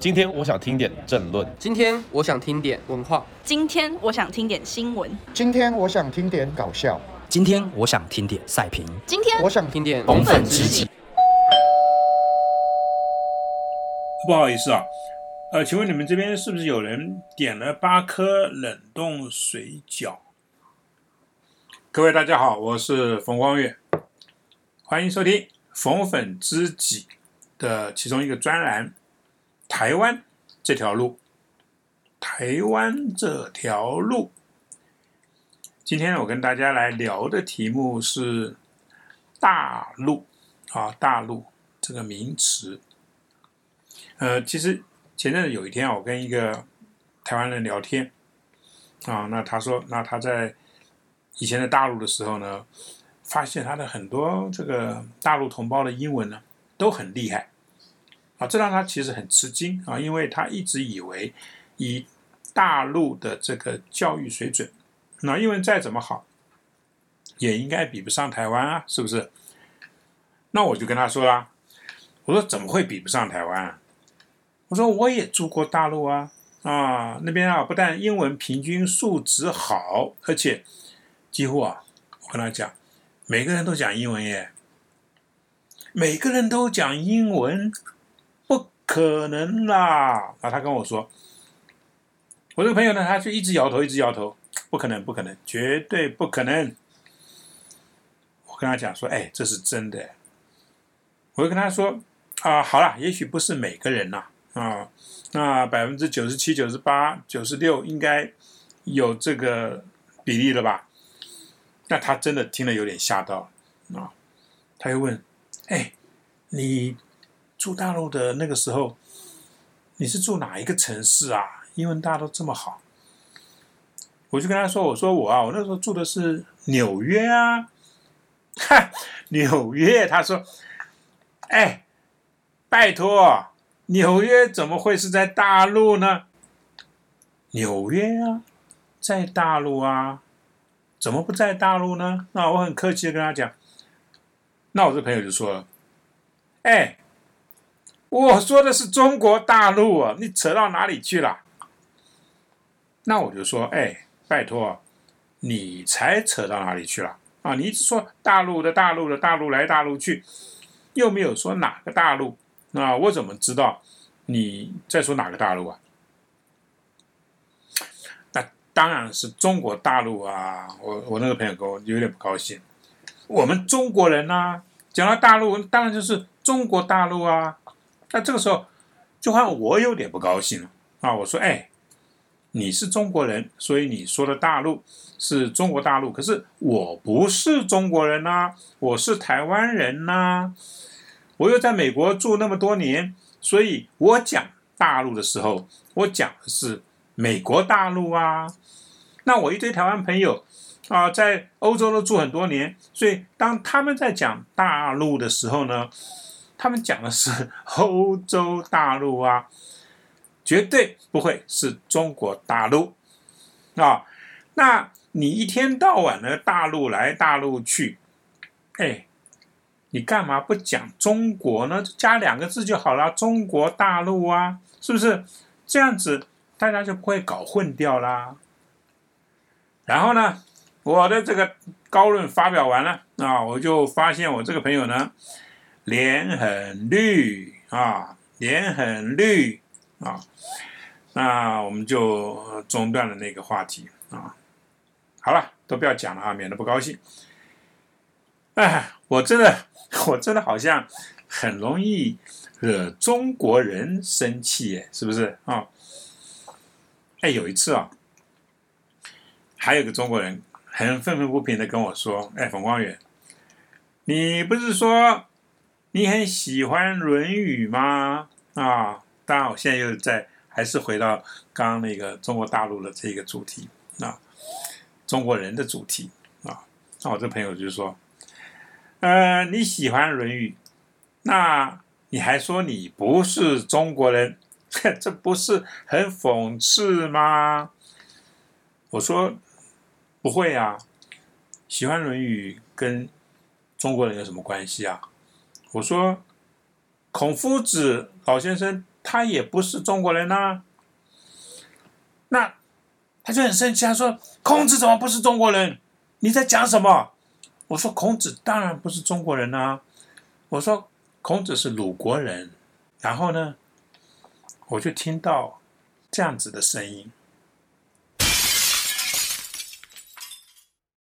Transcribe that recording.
今天我想听点政论。今天我想听点文化。今天我想听点新闻。今天我想听点搞笑。今天我想听点赛评。今天我想听点红粉知己。不好意思啊，呃，请问你们这边是不是有人点了八颗冷冻水饺？各位大家好，我是冯光月，欢迎收听《红粉知己》的其中一个专栏。台湾这条路，台湾这条路。今天我跟大家来聊的题目是大陆啊，大陆这个名词。呃，其实前阵子有一天，我跟一个台湾人聊天啊，那他说，那他在以前在大陆的时候呢，发现他的很多这个大陆同胞的英文呢都很厉害。啊，这让他其实很吃惊啊，因为他一直以为以大陆的这个教育水准，那英文再怎么好，也应该比不上台湾啊，是不是？那我就跟他说啦，我说怎么会比不上台湾？啊我说我也住过大陆啊，啊那边啊不但英文平均素质好，而且几乎啊，我跟他讲，每个人都讲英文耶，每个人都讲英文。可能啦，啊，他跟我说，我这个朋友呢，他就一直摇头，一直摇头，不可能，不可能，绝对不可能。我跟他讲说，哎，这是真的。我就跟他说，啊，好了，也许不是每个人呐，啊，那百分之九十七、九十八、九十六应该有这个比例了吧？那他真的听了有点吓到啊，他又问，哎，你？住大陆的那个时候，你是住哪一个城市啊？英文大家都这么好，我就跟他说：“我说我啊，我那时候住的是纽约啊。”哈，纽约。他说：“哎，拜托，纽约怎么会是在大陆呢？纽约啊，在大陆啊，怎么不在大陆呢？”那我很客气的跟他讲，那我这朋友就说了：“哎。”我说的是中国大陆啊，你扯到哪里去了？那我就说，哎，拜托，你才扯到哪里去了啊？你一直说大陆的大陆的大陆来大陆去，又没有说哪个大陆，那我怎么知道你在说哪个大陆啊？那当然是中国大陆啊！我我那个朋友跟我有点不高兴，我们中国人呐，讲到大陆，当然就是中国大陆啊。那这个时候，就换我有点不高兴了啊！我说：“哎，你是中国人，所以你说的大陆是中国大陆，可是我不是中国人呐，我是台湾人呐。我又在美国住那么多年，所以我讲大陆的时候，我讲的是美国大陆啊。那我一堆台湾朋友啊，在欧洲都住很多年，所以当他们在讲大陆的时候呢？”他们讲的是 欧洲大陆啊，绝对不会是中国大陆啊。那你一天到晚的大陆来大陆去，哎，你干嘛不讲中国呢？加两个字就好了，中国大陆啊，是不是？这样子大家就不会搞混掉啦。然后呢，我的这个高论发表完了啊，我就发现我这个朋友呢。脸很绿啊，脸很绿啊，那我们就中断了那个话题啊。好了，都不要讲了啊，免得不高兴。哎，我真的，我真的好像很容易惹中国人生气，耶，是不是啊？哎，有一次啊，还有个中国人很愤愤不平的跟我说：“哎，冯光远，你不是说？”你很喜欢《论语》吗？啊，当然，我现在又在，还是回到刚刚那个中国大陆的这个主题啊，中国人的主题啊。那我这朋友就说，呃，你喜欢《论语》，那你还说你不是中国人，这不是很讽刺吗？我说不会啊，喜欢《论语》跟中国人有什么关系啊？我说，孔夫子老先生他也不是中国人呐、那他就很生气，他说：“孔子怎么不是中国人？你在讲什么？”我说：“孔子当然不是中国人啊。”我说：“孔子是鲁国人。”然后呢，我就听到这样子的声音。